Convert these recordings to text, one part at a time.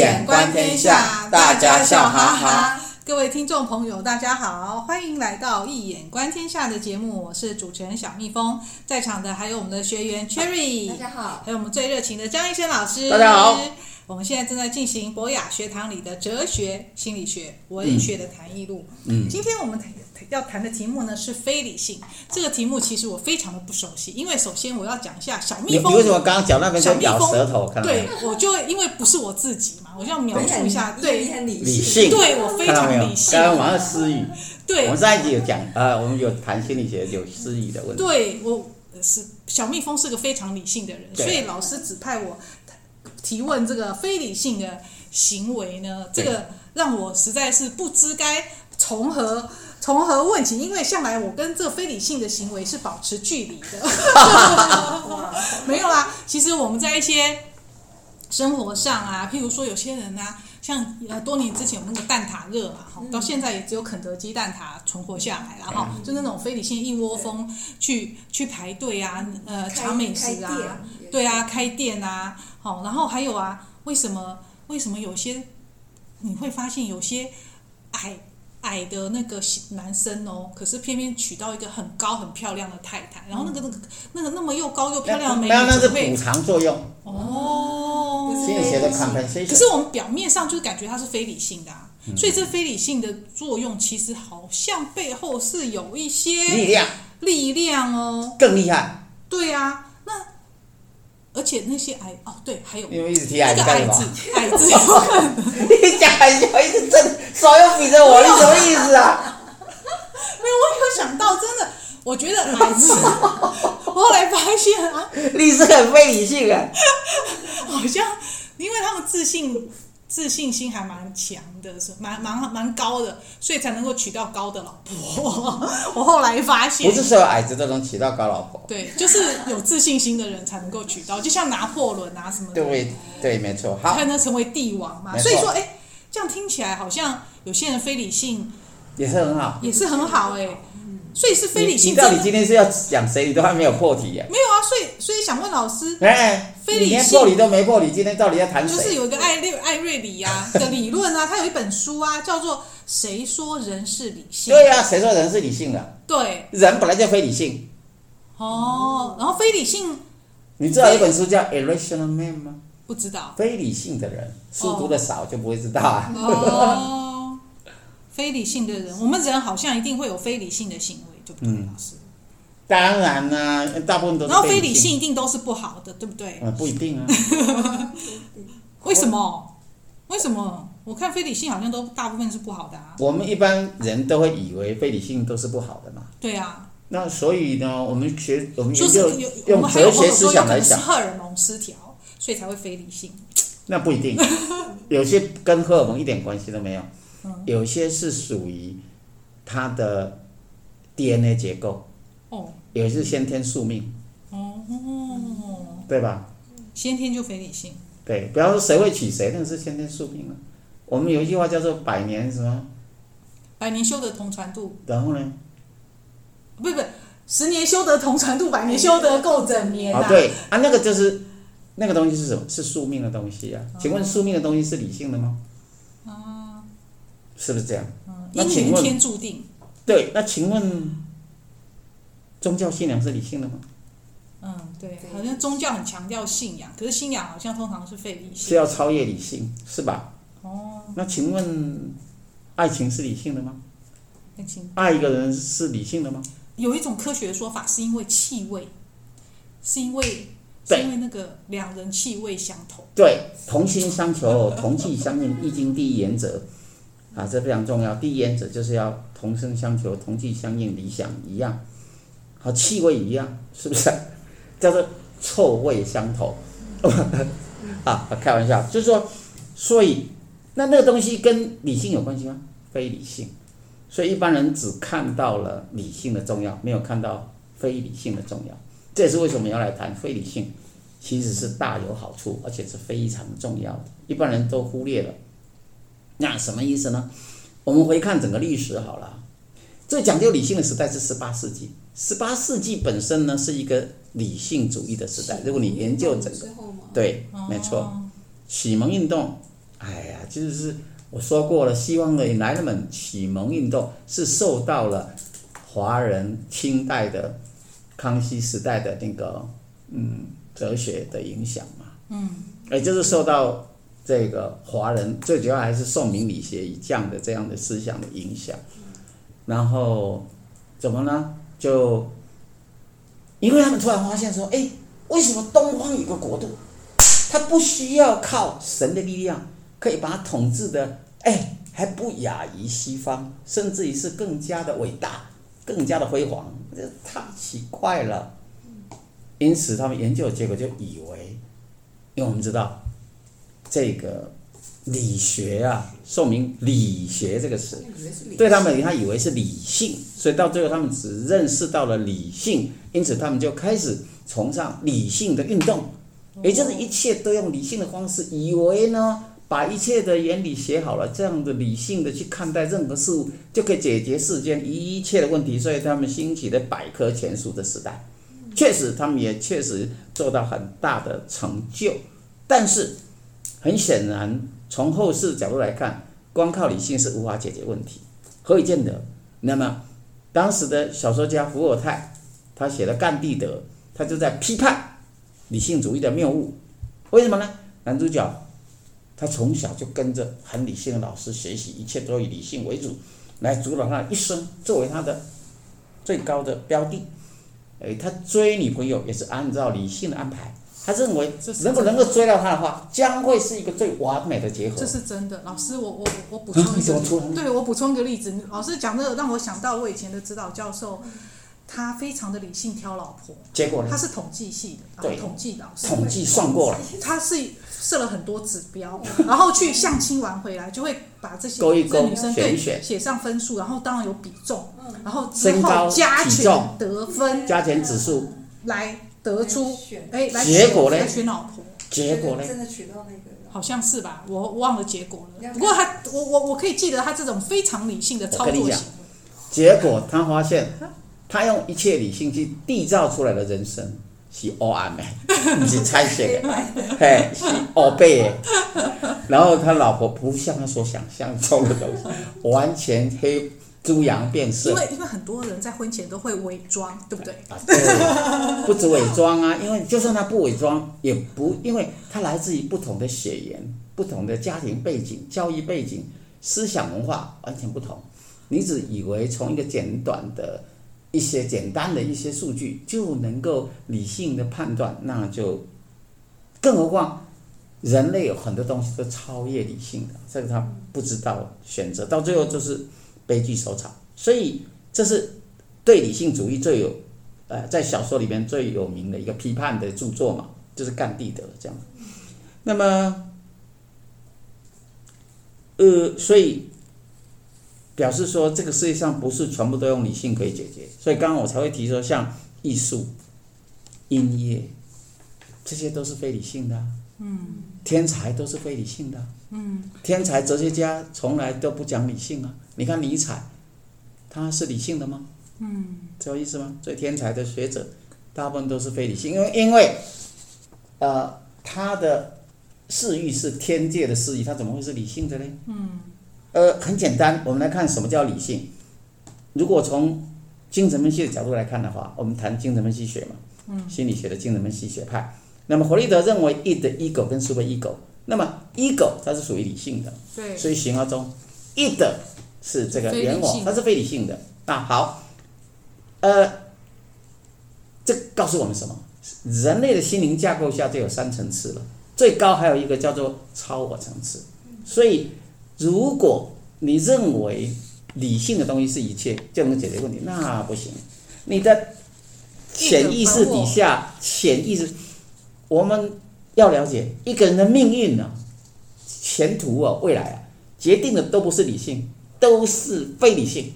眼观天下，大家笑哈哈。各位听众朋友，大家好，欢迎来到《一眼观天下》的节目，我是主持人小蜜蜂，在场的还有我们的学员 Cherry，大家好，还有我们最热情的张医生老师，大家好。我们现在正在进行博雅学堂里的哲学、心理学、文学的谈艺录。嗯，今天我们要谈的题目呢是非理性。这个题目其实我非常的不熟悉，因为首先我要讲一下小蜜蜂。你为什么刚刚讲那边就咬舌头？对，我就因为不是我自己嘛，我就要描述一下。对，很理性。对，我非常理性。刚刚晚上失语。对，我们上一集有讲，呃，我们有谈心理学有失语的问题。对，我是小蜜蜂是个非常理性的人，所以老师指派我。提问这个非理性的行为呢，这个让我实在是不知该从何从何问起，因为向来我跟这个非理性的行为是保持距离的。没有啊，其实我们在一些生活上啊，譬如说有些人啊，像呃多年之前有那个蛋挞热嘛，哈到现在也只有肯德基蛋挞存活下来了哈，就那种非理性一窝蜂去去排队啊，呃抢美食啊，对啊，开店啊。好，然后还有啊，为什么为什么有些你会发现有些矮矮的那个男生哦，可是偏偏娶到一个很高很漂亮的太太，然后那个那个那个那么又高又漂亮的美女，那那是补偿作用哦。心理学的 compensation。可是我们表面上就是感觉它是非理性的啊，嗯，所以这非理性的作用其实好像背后是有一些力量力量哦，更厉害。对啊。而且那些矮哦，对，还有因为一直提矮子，矮子，矮子，你讲矮子一直正，手又比着我，你什么意思啊？没有，我有想到，真的，我觉得矮子，我 后来发现啊，你是很非理性啊，好像因为他们自信。自信心还蛮强的，是蛮蛮蛮高的，所以才能够娶到高的老婆。我后来发现，不是所有矮子都能娶到高老婆。对，就是有自信心的人才能够娶到，就像拿破仑啊什么的。对对，没错。好，才能成为帝王嘛。所以说，哎，这样听起来好像有些人非理性也是很好，也是很好哎。所以是非理性。你到底今天是要讲谁？你都还没有破题呀。没有啊，所以所以想问老师，哎，非理性，你连破题都没破，你今天到底要谈谁？就是有一个艾瑞艾瑞里呀的理论啊，他有一本书啊，叫做《谁说人是理性》。对呀，谁说人是理性的？对，人本来就非理性。哦，然后非理性，你知道有一本书叫《Irrational Man》吗？不知道。非理性的人，书读的少就不会知道啊。哦。非理性的人，我们人好像一定会有非理性的行为，对不对，老师？当然啦，大部分都是。然后非理性一定都是不好的，对不对？嗯，不一定啊。为什么？为什么？我看非理性好像都大部分是不好的啊。我们一般人都会以为非理性都是不好的嘛。对啊。那所以呢，我们学我们就用哲学思想来讲，荷尔蒙失调，所以才会非理性。那不一定，有些跟荷尔蒙一点关系都没有。有些是属于他的 DNA 结构，哦，有些是先天宿命，哦，对吧？先天就非理性。对，不要说谁会娶谁，那个是先天宿命了。我们有一句话叫做“百年什么”，百年修得同船渡。然后呢？不不，十年修得同船渡，百年修得共枕眠啊！对啊，那个就是那个东西是什么？是宿命的东西啊？请问宿命的东西是理性的吗？是不是这样？那因缘天注定？对，那请问宗教信仰是理性的吗？嗯，对，好像宗教很强调信仰，可是信仰好像通常是非理性，是要超越理性，是吧？哦。那请问爱情是理性的吗？爱情，爱一个人是理性的吗？有一种科学的说法，是因为气味，是因为是因为那个两人气味相投。对，同心相求，同气相应，《易经》第一原则。啊，这非常重要。第一原则就是要同声相求、同气相应，理想一样，和气味一样，是不是？叫做臭味相投。啊，开玩笑，就是说，所以那那个东西跟理性有关系吗？非理性。所以一般人只看到了理性的重要，没有看到非理性的重要。这也是为什么要来谈非理性，其实是大有好处，而且是非常重要的。一般人都忽略了。那什么意思呢？我们回看整个历史好了，最讲究理性的时代是十八世纪。十八世纪本身呢是一个理性主义的时代。如果你研究整个，对，没错，启蒙运动哎呀，就是我说过了，西方的来人们启蒙运动是受到了华人清代的康熙时代的那个嗯哲学的影响嘛，嗯，也就是受到这个华人最主要还是宋明理学以这样的这样的思想的影响，然后怎么呢？就因为他们突然发现说，哎，为什么东方有个国度，他不需要靠神的力量？可以把它统治的，哎，还不亚于西方，甚至于是更加的伟大，更加的辉煌，这太奇怪了。因此，他们研究结果就以为，因为我们知道这个理学啊，说明理学这个词，对他们他以为是理性，所以到最后他们只认识到了理性，因此他们就开始崇尚理性的运动，也就是一切都用理性的方式，以为呢。把一切的原理写好了，这样的理性的去看待任何事物，就可以解决世间一切的问题。所以他们兴起的百科全书的时代，确实他们也确实做到很大的成就。但是很显然，从后世角度来看，光靠理性是无法解决问题。何以见得？那么当时的小说家伏尔泰，他写的《甘地德》，他就在批判理性主义的谬误。为什么呢？男主角。他从小就跟着很理性的老师学习，一切都以理性为主，来主导他一生，作为他的最高的标的。哎，他追女朋友也是按照理性的安排。他认为，能够能够追到他的话，将会是一个最完美的结合。这是真的，老师，我我我补充一个，对，我补充一个例子。老师讲这个让我想到我以前的指导教授。他非常的理性挑老婆，结果呢？他是统计系的，对，统计老师，统计算过了。他是设了很多指标，然后去相亲完回来，就会把这些勾一勾，这女生对选写上分数，然后当然有比重，然后之后加权得分，加权指数来得出，哎，来结果呢？结果呢？真的娶到那个？好像是吧，我忘了结果了。不过他，我我我可以记得他这种非常理性的操作行为。结果他发现。他用一切理性去缔造出来的人生是黑暗的，不是彩色的，嘿，是黑白的。然后他老婆不像他所想象中的东西，完全黑猪羊变色。因为因为很多人在婚前都会伪装，对不对？啊，对，不止伪装啊，因为就算他不伪装，也不，因为他来自于不同的血缘、不同的家庭背景、教育背景、思想文化完全不同。你只以为从一个简短的。一些简单的一些数据就能够理性的判断，那就更何况人类有很多东西都超越理性的，这个他不知道选择，到最后就是悲剧收场。所以这是对理性主义最有呃在小说里面最有名的一个批判的著作嘛，就是《干地德》这样。那么呃，所以。表示说，这个世界上不是全部都用理性可以解决，所以刚刚我才会提说，像艺术、音乐，这些都是非理性的。嗯，天才都是非理性的。嗯，天才哲学家从来都不讲理性啊。你看尼采，他是理性的吗？嗯，这有意思吗？所以天才的学者，大部分都是非理性，因为因为，呃，他的私欲是天界的私欲，他怎么会是理性的呢？嗯。呃，很简单，我们来看什么叫理性。如果从精神分析的角度来看的话，我们谈精神分析学嘛，嗯，心理学的精神分析学派。那么弗洛伊德认为，id、ego 跟 super ego。那么 ego 它是属于理性的，对，所以形而中，id 是这个原我，它是非理性的。那好，呃，这告诉我们什么？人类的心灵架构下就有三层次了，最高还有一个叫做超我层次，所以。如果你认为理性的东西是一切就能解决问题，那不行。你的潜意识底下，潜意识，我们要了解一个人的命运呢、啊，前途啊，未来啊，决定的都不是理性，都是非理性。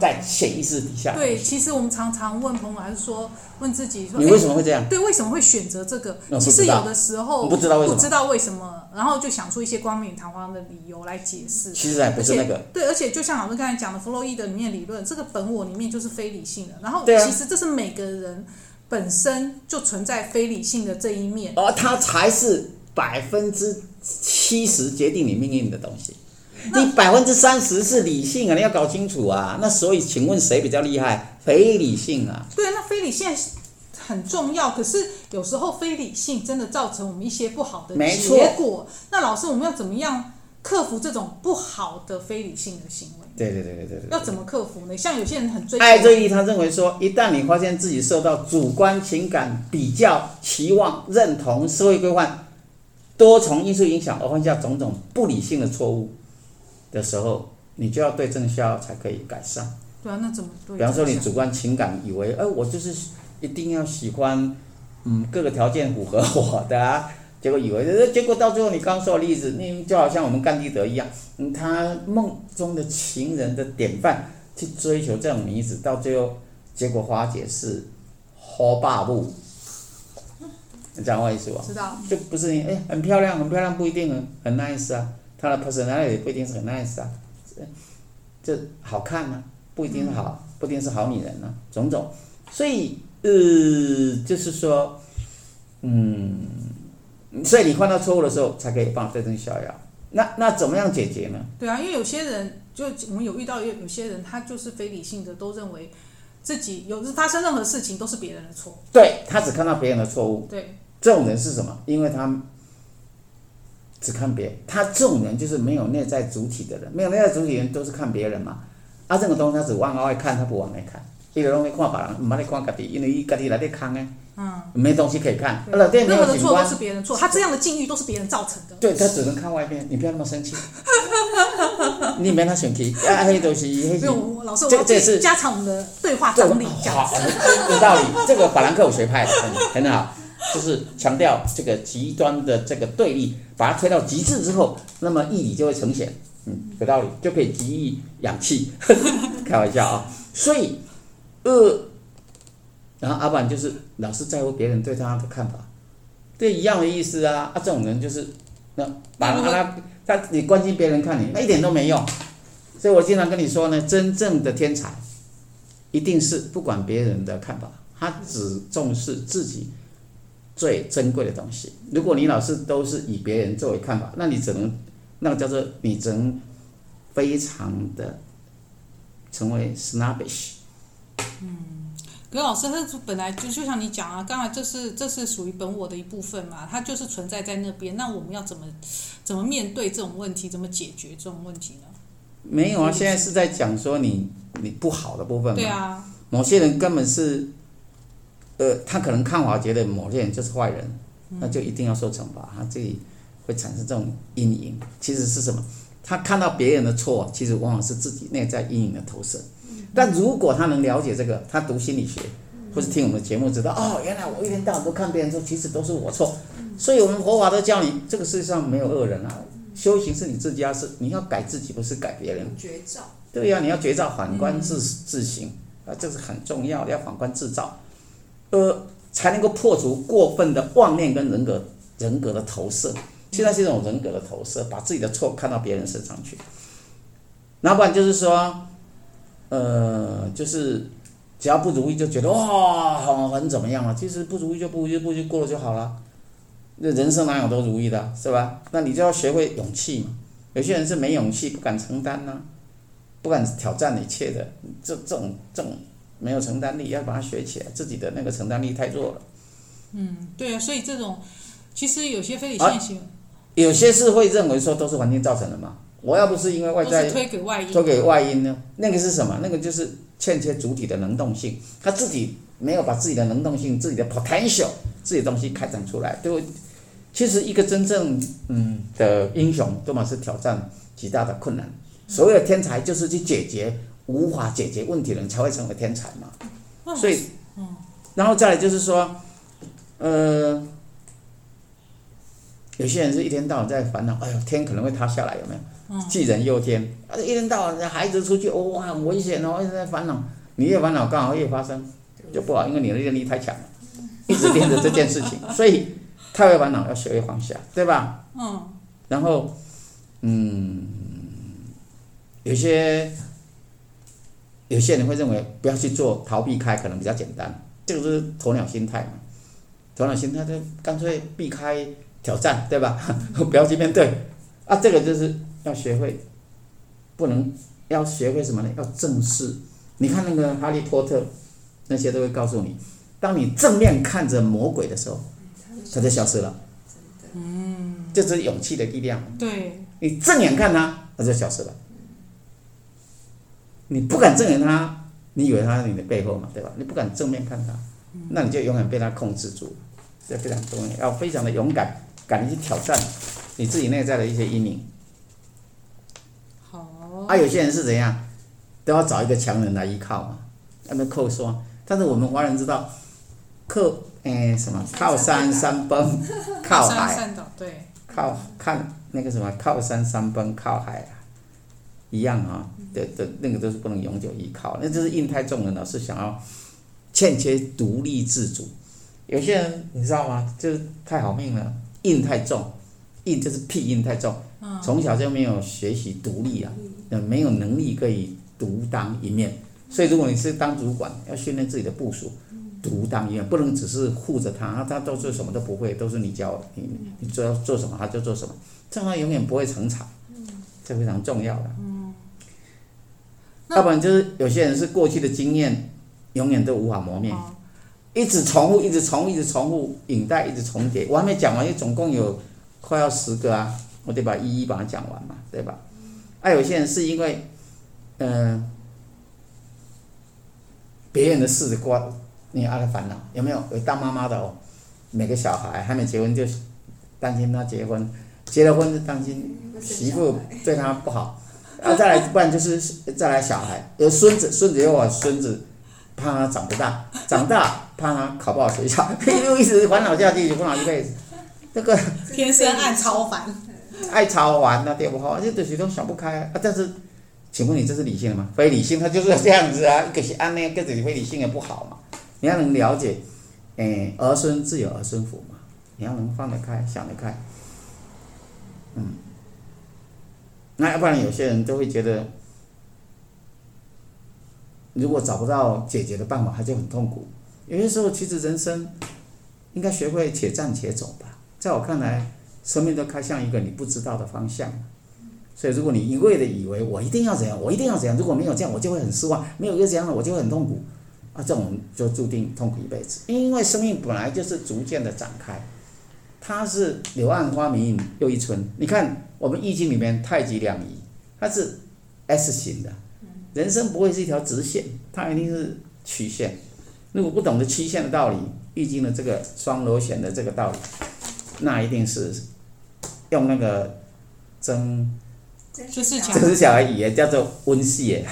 在潜意识底下。对，其实我们常常问朋友，还是说问自己说，你为什么会这样？对，为什么会选择这个？其实有的时候不知道为什么，不知道为什么，然后就想出一些冠冕堂皇的理由来解释。其实还不是那个。对，而且就像老师刚才讲的，弗洛伊德里面理论，这个本我里面就是非理性的。然后，其实这是每个人本身就存在非理性的这一面。而它才是百分之七十决定你命运的东西，你百分之三十是理性啊，你要搞清楚啊。那所以，请问谁比较厉害？非理性啊。对，那非理性很重要，可是有时候非理性真的造成我们一些不好的结果。那老师，我们要怎么样克服这种不好的非理性的行为？对对对对对，对。要怎么克服呢？像有些人很追求爱追忆，他认为说，一旦你发现自己受到主观情感、比较、期望、认同、社会规范多重因素影响，而犯下种种不理性的错误的时候，你就要对症下药才可以改善。对啊，那怎么对？比方说，你主观情感以为，哎，我就是一定要喜欢，嗯，各个条件符合我的啊。结果以为，结果到最后，你刚刚说的例子，你就好像我们甘地德一样，嗯，他梦中的情人的典范去追求这种女子，到最后结果花解是好霸布，你知道我意思吧？知道。就不是你哎，很漂亮，很漂亮不一定很很 nice 啊，她的 personality 不一定是很 nice 啊，这好看啊，不一定是好，不一定是好女人啊，种种，所以呃，就是说，嗯。所以你犯到错误的时候，才可以帮对症下药。那那怎么样解决呢？对啊，因为有些人就我们有遇到有有些人，他就是非理性的，都认为自己有发生任何事情都是别人的错。对，他只看到别人的错误。对，这种人是什么？因为他只看别人，他这种人就是没有内在主体的人，没有内在主体的人都是看别人嘛。啊，这种东西他只往外看，他不往内看。一个东西看别人，唔把你看家己，因为伊家己来在看诶。嗯，没东西可以看。任何的错都是别人错，他这样的境遇都是别人造成的。对，他只能看外面，你不要那么生气。你别那么生气，啊，那些东西，那些。老师，这这是加强我们的对话张力。好，有道理。这个法兰克福学派的很很好，就是强调这个极端的这个对立，把它推到极致之后，那么意义就会呈现。嗯，有道理，就可以给予氧气。开玩笑啊，所以，呃。然后阿板就是老是在乎别人对他的看法，对一样的意思啊。啊，这种人就是那把他他你关心别人看你，那一点都没用。所以我经常跟你说呢，真正的天才一定是不管别人的看法，他只重视自己最珍贵的东西。如果你老是都是以别人作为看法，那你只能那个叫做你只能非常的成为 snobbish。嗯。葛老师，他本来就就像你讲啊，刚才这是这是属于本我的一部分嘛，它就是存在在那边。那我们要怎么怎么面对这种问题，怎么解决这种问题呢？没有啊，现在是在讲说你你不好的部分嘛。对啊。某些人根本是，呃，他可能看法觉得某些人就是坏人，那就一定要受惩罚，他自己会产生这种阴影。其实是什么？他看到别人的错，其实往往是自己内在阴影的投射。但如果他能了解这个，他读心理学，或是听我们的节目，知道哦，原来我一天到晚都看别人错，其实都是我错。所以，我们佛法都教你，这个世界上没有恶人啊。修行是你自家事，你要改自己，不是改别人。觉照。对呀，你要觉照，反观自自省啊，这是很重要的，要反观自照，呃，才能够破除过分的妄念跟人格人格的投射。现在是一种人格的投射，把自己的错看到别人身上去。那不然就是说。呃，就是只要不如意就觉得哇，很很怎么样啊？其实不如意就不如意，不如意过了就好了。那人生哪有都如意的，是吧？那你就要学会勇气嘛。有些人是没勇气，不敢承担呐、不敢挑战一切的。这这种这种没有承担力，要把它学起来。自己的那个承担力太弱了。嗯，对啊，所以这种其实有些非理性行、啊，有些是会认为说都是环境造成的嘛。我要不是因为外在推给外因，推给外因呢？那个是什么？那个就是欠缺主体的能动性，他自己没有把自己的能动性、自己的 potential、自己的东西开展出来。对，其实一个真正嗯的英雄，多么是挑战极大的困难。所谓的天才，就是去解决无法解决问题的人才会成为天才嘛。所以，然后再来就是说，呃，有些人是一天到晚在烦恼，哎呦，天可能会塌下来，有没有？杞人忧天，啊，一天到晚孩子出去，哇，很危险哦，一直在烦恼。你越烦恼，刚好越发生，就不好，因为你的念力太强了，一直盯着这件事情，所以太会烦恼，要学会放下，对吧？嗯。然后，嗯，有些有些人会认为不要去做，逃避开可能比较简单，这个就是鸵鸟心态嘛。鸵鸟心态就干脆避开挑战，对吧？不要去面对啊，这个就是要学会，不能要学会什么呢？要正视。你看那个哈利波特，那些都会告诉你，当你正面看着魔鬼的时候，他就消失了。嗯，这是勇气的力量。对，你正眼看他，他就消失了。你不敢正眼他，你以为他在你的背后嘛，对吧？你不敢正面看他，那你就永远被他控制住。这非常重要，要非常的勇敢，敢于去挑战你自己内在的一些阴影。好。啊，有些人是怎样，都要找一个强人来依靠嘛，那么靠说。但是我们华人知道，靠诶、欸、什么？靠山山崩，靠海。对。靠看那个什么？靠山山崩，靠海啊，一样啊。的的那个都是不能永久依靠，那就是印太重的呢，是想要欠缺独立自主。有些人你知道吗？就是太好命了，印太重，印就是屁印太重，从小就没有学习独立啊，没有能力可以独当一面。所以如果你是当主管，要训练自己的部署独当一面，不能只是护着他，他都是什么都不会，都是你教你，你做要做什么他就做什么，这样他永远不会成才，这非常重要的。要不然就是有些人是过去的经验，永远都无法磨灭，一直重复，一直重复，一直重复，影带一直重叠。我还没讲完，因为总共有快要十个啊，我得把一一把它讲完嘛，对吧？啊，有些人是因为，嗯、呃，别人的事挂你阿的烦恼，有没有？有当妈妈的哦，每个小孩还没结婚就担心他结婚，结了婚就担心媳妇对他不好。啊，再来，不然就是再来小孩，有孙子，孙子又往孙子，怕他长不大，长大怕他考不好学校，又一直烦恼下去，烦恼一辈子。这个天生爱操烦，爱操烦那对不好，这东西都想不开啊。但是，请问你这是理性的吗？非理性，他就是这样子啊。一个是按那个，个子非理性也不好嘛。你要能了解，诶，儿孙自有儿孙福嘛。你要能放得开，想得开，嗯。那要不然有些人都会觉得，如果找不到解决的办法，他就很痛苦。有些时候，其实人生应该学会且战且走吧。在我看来，生命都开向一个你不知道的方向。所以，如果你一味的以为我一定要怎样，我一定要怎样，如果没有这样，我就会很失望；没有一个这样的，我就会很痛苦。啊，这种就注定痛苦一辈子。因为生命本来就是逐渐的展开，它是柳暗花明又一村。你看。我们易经里面太极两仪，它是 S 型的，人生不会是一条直线，它一定是曲线。如果不懂得曲线的道理，易经的这个双螺旋的这个道理，那一定是用那个曾，曾子小而已，叫做温系，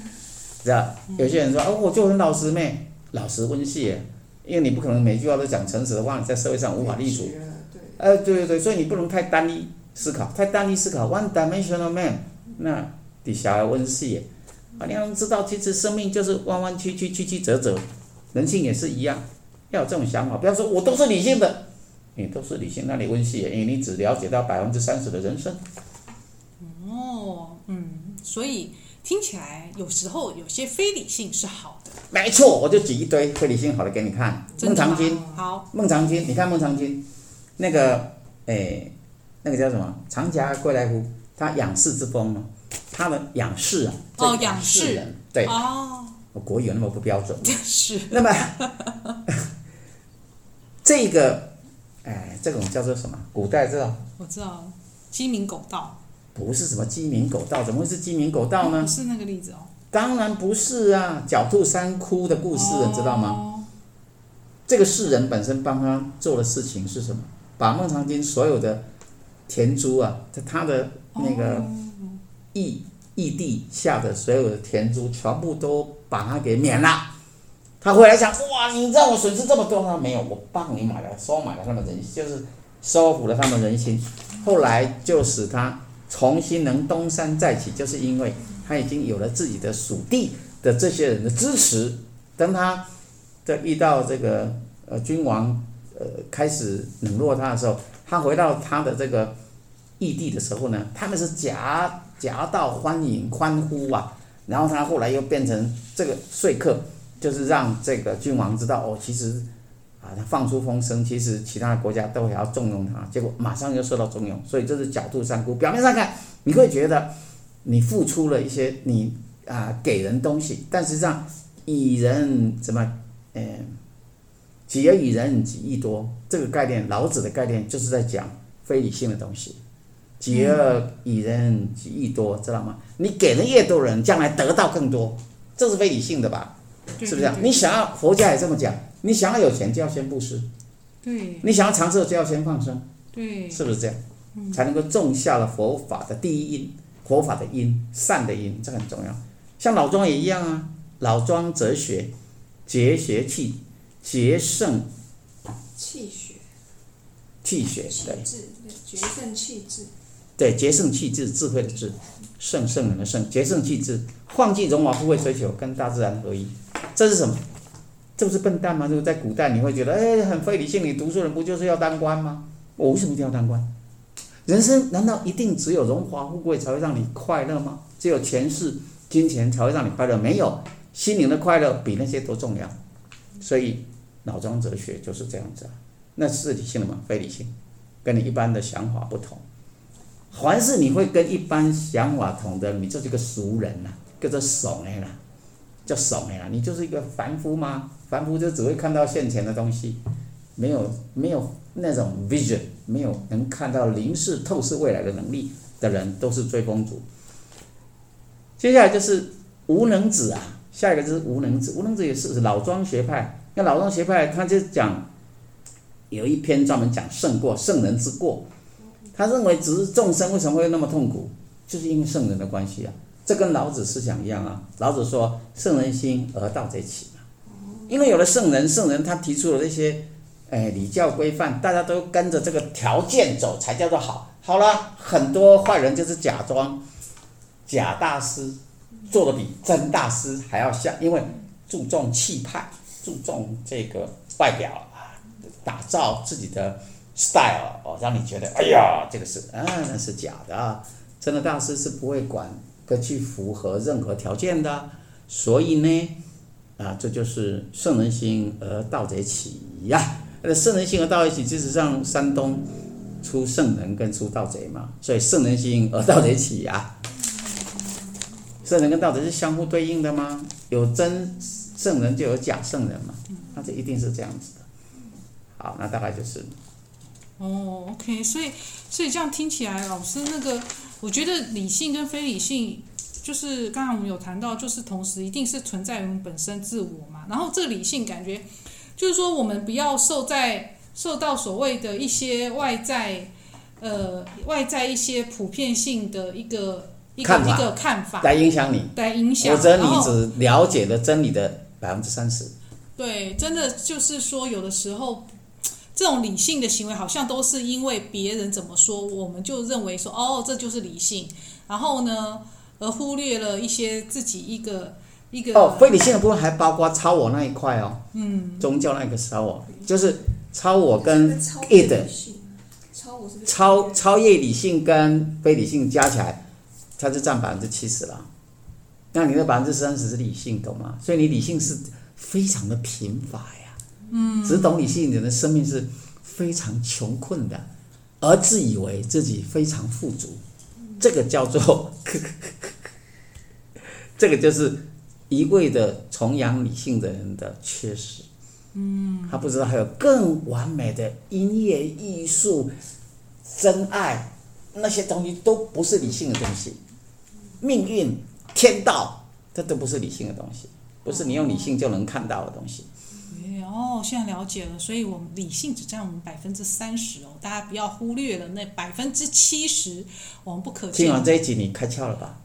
知道？有些人说哦，我就很老实咩，老实温系，因为你不可能每句话都讲诚实的话，你在社会上无法立足。呃，对对对，所以你不能太单一。思考太单一思考，one dimensional man，那底下温系啊，你要知道，其实生命就是弯弯曲曲、曲曲折折，人性也是一样，要有这种想法。不要说我都是理性的，你都是理性，那你温系，因为你只了解到百分之三十的人生。哦，嗯，所以听起来有时候有些非理性是好的。没错，我就举一堆非理性好的给你看。孟尝君，好，孟尝君，你看孟尝君，那个，诶。那个叫什么？长颊归来乎？他仰视之风嘛，他的仰视啊，哦，仰视人，对，哦，我国语有那么不标准？是。那么，这个，哎，这种叫做什么？古代知道？我知道，鸡鸣狗盗。不是什么鸡鸣狗盗，怎么会是鸡鸣狗盗呢？不是那个例子哦。当然不是啊，狡兔三窟的故事，你知道吗？这个世人本身帮他做的事情是什么？把孟尝君所有的。田租啊，在他的那个义义地下的所有的田租，全部都把他给免了。他回来想，哇，你让我损失这么多，他没有，我帮你买了，收买了他们人心，就是收服了他们人心。后来就使他重新能东山再起，就是因为他已经有了自己的属地的这些人的支持。当他在遇到这个呃君王呃开始冷落他的时候。他回到他的这个异地的时候呢，他们是夹夹道欢迎欢呼啊，然后他后来又变成这个说客，就是让这个君王知道哦，其实啊，他放出风声，其实其他国家都还要重用他，结果马上又受到重用，所以这是狡兔三窟。表面上看，你会觉得你付出了一些，你啊给人东西，但实际上以人怎么，嗯，而以人，己亦多。这个概念，老子的概念就是在讲非理性的东西。己而以人，己亦多，知道吗？你给的越多人，将来得到更多，这是非理性的吧？是不是这样？你想要佛家也这么讲。你想要有钱，就要先布施；对，你想要长寿，就要先放生。对，是不是这样？才能够种下了佛法的第一因，佛法的因，善的因，这很重要。像老庄也一样啊，老庄哲学，节学气，节胜气血，气血对，决胜气质，对，决胜气质，智慧的智，圣圣人的圣，决胜气质，放弃荣华富贵追求，跟大自然合一，这是什么？这不是笨蛋吗？就是在古代，你会觉得，哎，很非理性。你读书人不就是要当官吗？我为什么一定要当官？人生难道一定只有荣华富贵才会让你快乐吗？只有权势、金钱才会让你快乐？没有，心灵的快乐比那些都重要。所以，老庄哲学就是这样子啊。那是理性的吗？非理性，跟你一般的想法不同。凡是你会跟一般想法同的，你就是个俗人呐、啊，叫做怂的啦。叫怂呀，你就是一个凡夫吗？凡夫就只会看到现前的东西，没有没有那种 vision，没有能看到灵视透视未来的能力的人，都是追风族。接下来就是无能子啊，下一个就是无能子。无能子也是老庄学派，那老庄学派他就讲有一篇专门讲圣过，圣人之过。他认为只是众生为什么会那么痛苦，就是因为圣人的关系啊。这跟老子思想一样啊！老子说：“圣人心而道贼起。”因为有了圣人，圣人他提出了这些，哎，礼教规范，大家都跟着这个条件走，才叫做好。好了，很多坏人就是假装假大师，做的比真大师还要像，因为注重气派，注重这个外表啊，打造自己的 style 哦，让你觉得，哎呀，这个是，嗯，那是假的啊。真的大师是不会管。可去符合任何条件的，所以呢，啊，这就是圣人心而盗贼起呀。那圣人心而盗贼起，事实上山东出圣人跟出盗贼嘛，所以圣人心而盗贼起呀。圣人跟盗贼是相互对应的吗？有真圣人就有假圣人嘛，那这一定是这样子的。好，那大概就是。哦，OK，所以所以这样听起来，老师那个。我觉得理性跟非理性，就是刚才我们有谈到，就是同时一定是存在于我们本身自我嘛。然后这理性感觉，就是说我们不要受在受到所谓的一些外在，呃，外在一些普遍性的一个一个一个看法来影响你，来影响，否则你只了解了真理的百分之三十。对，真的就是说，有的时候。这种理性的行为，好像都是因为别人怎么说，我们就认为说，哦，这就是理性。然后呢，而忽略了一些自己一个一个。哦，非理性的部分还包括超我那一块哦。嗯。宗教那个超我，就是超我跟 id。超我是超超越理性跟非理性加起来，它就占百分之七十了。那你的百分之三十是理性，懂吗？所以你理性是非常的贫乏呀。嗯，只懂理性的人的生命是非常穷困的，而自以为自己非常富足，这个叫做呵呵呵，这个就是一味的崇洋理性的人的缺失。嗯，他不知道还有更完美的音乐、艺术、真爱那些东西都不是理性的东西，命运、天道，这都不是理性的东西，不是你用理性就能看到的东西。哦，现在了解了，所以我们理性只占我们百分之三十哦，大家不要忽略了那百分之七十，我们不可。听完这一集，你开窍了吧？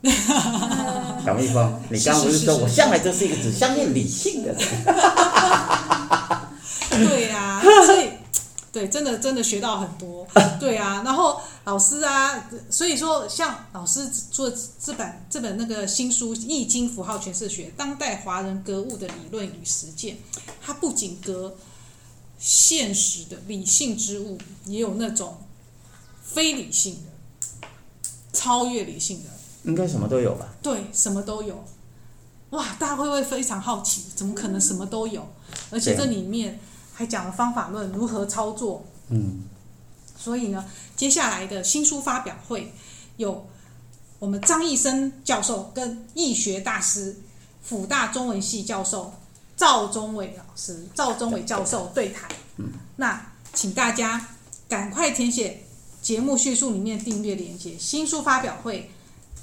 小蜜蜂，你刚刚不是说我向来就是一个只相信理性的人？对呀、啊，所以。对，真的真的学到很多，对啊，然后老师啊，所以说像老师做这本这本那个新书《易经符号诠释学：当代华人格物的理论与实践》，它不仅格现实的理性之物，也有那种非理性的、超越理性的，应该什么都有吧？对，什么都有。哇，大家会不会非常好奇？怎么可能什么都有？而且这里面。还讲了方法论如何操作。嗯，所以呢，接下来的新书发表会有我们张易生教授跟易学大师、辅大中文系教授赵宗伟老师、赵宗伟教授对谈。嗯，那请大家赶快填写节目叙述里面订阅链接，新书发表会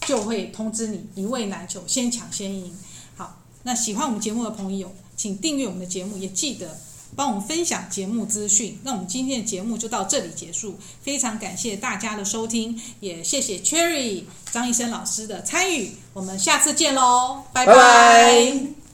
就会通知你，一位难求，先抢先赢。好，那喜欢我们节目的朋友，请订阅我们的节目，也记得帮我们分享节目资讯。那我们今天的节目就到这里结束，非常感谢大家的收听，也谢谢 Cherry 张医生老师的参与，我们下次见喽，拜拜。